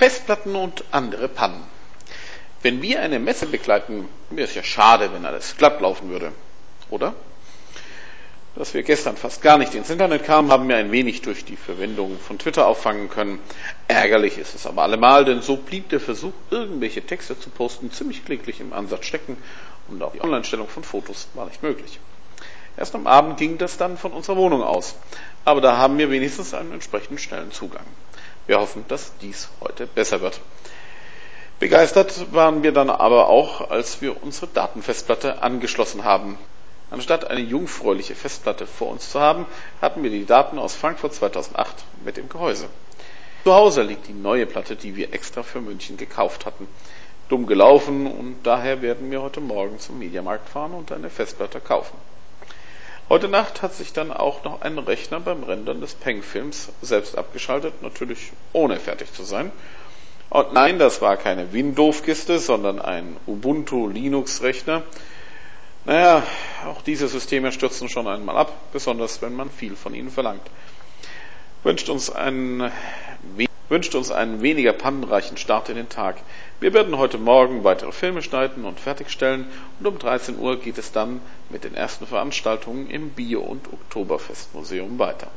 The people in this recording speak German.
Festplatten und andere Pannen. Wenn wir eine Messe begleiten, wäre es ja schade, wenn alles glatt laufen würde, oder? Dass wir gestern fast gar nicht ins Internet kamen, haben wir ein wenig durch die Verwendung von Twitter auffangen können. Ärgerlich ist es aber allemal, denn so blieb der Versuch, irgendwelche Texte zu posten, ziemlich kläglich im Ansatz stecken und auch die Online-Stellung von Fotos war nicht möglich. Erst am Abend ging das dann von unserer Wohnung aus, aber da haben wir wenigstens einen entsprechend schnellen Zugang. Wir hoffen, dass dies heute besser wird. Begeistert waren wir dann aber auch, als wir unsere Datenfestplatte angeschlossen haben. Anstatt eine jungfräuliche Festplatte vor uns zu haben, hatten wir die Daten aus Frankfurt 2008 mit dem Gehäuse. Zu Hause liegt die neue Platte, die wir extra für München gekauft hatten. Dumm gelaufen und daher werden wir heute Morgen zum Mediamarkt fahren und eine Festplatte kaufen. Heute Nacht hat sich dann auch noch ein Rechner beim Rendern des Peng-Films selbst abgeschaltet, natürlich ohne fertig zu sein. Und nein, das war keine Windows-Kiste, sondern ein Ubuntu Linux-Rechner. Naja, auch diese Systeme stürzen schon einmal ab, besonders wenn man viel von ihnen verlangt. Wünscht uns einen, wünscht uns einen weniger pannenreichen Start in den Tag. Wir werden heute Morgen weitere Filme schneiden und fertigstellen und um 13 Uhr geht es dann mit den ersten Veranstaltungen im Bio- und Oktoberfestmuseum weiter.